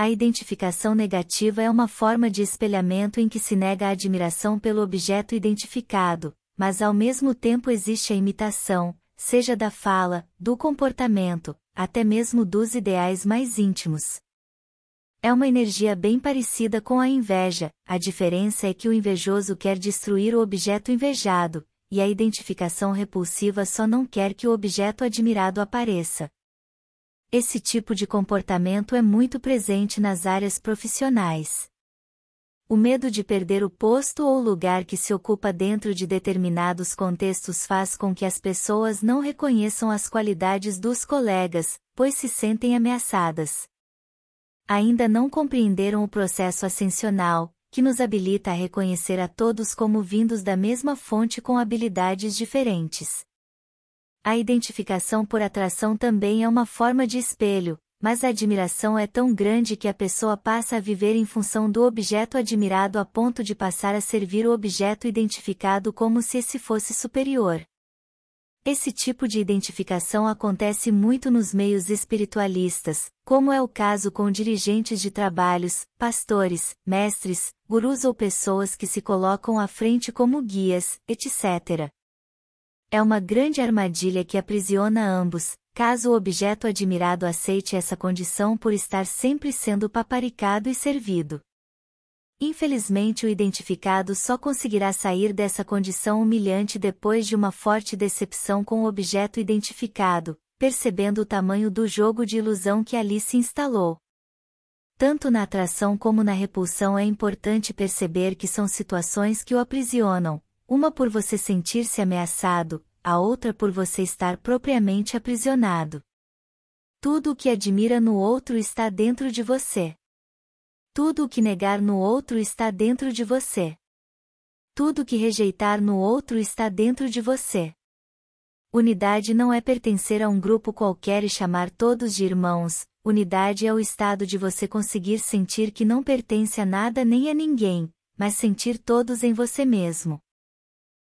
A identificação negativa é uma forma de espelhamento em que se nega a admiração pelo objeto identificado, mas ao mesmo tempo existe a imitação, seja da fala, do comportamento, até mesmo dos ideais mais íntimos. É uma energia bem parecida com a inveja, a diferença é que o invejoso quer destruir o objeto invejado, e a identificação repulsiva só não quer que o objeto admirado apareça. Esse tipo de comportamento é muito presente nas áreas profissionais. O medo de perder o posto ou lugar que se ocupa dentro de determinados contextos faz com que as pessoas não reconheçam as qualidades dos colegas, pois se sentem ameaçadas. Ainda não compreenderam o processo ascensional, que nos habilita a reconhecer a todos como vindos da mesma fonte com habilidades diferentes. A identificação por atração também é uma forma de espelho, mas a admiração é tão grande que a pessoa passa a viver em função do objeto admirado a ponto de passar a servir o objeto identificado como se esse fosse superior. Esse tipo de identificação acontece muito nos meios espiritualistas, como é o caso com dirigentes de trabalhos, pastores, mestres, gurus ou pessoas que se colocam à frente como guias, etc. É uma grande armadilha que aprisiona ambos, caso o objeto admirado aceite essa condição por estar sempre sendo paparicado e servido. Infelizmente, o identificado só conseguirá sair dessa condição humilhante depois de uma forte decepção com o objeto identificado, percebendo o tamanho do jogo de ilusão que ali se instalou. Tanto na atração como na repulsão é importante perceber que são situações que o aprisionam, uma por você sentir-se ameaçado, a outra por você estar propriamente aprisionado. Tudo o que admira no outro está dentro de você. Tudo o que negar no outro está dentro de você. Tudo o que rejeitar no outro está dentro de você. Unidade não é pertencer a um grupo qualquer e chamar todos de irmãos, unidade é o estado de você conseguir sentir que não pertence a nada nem a ninguém, mas sentir todos em você mesmo.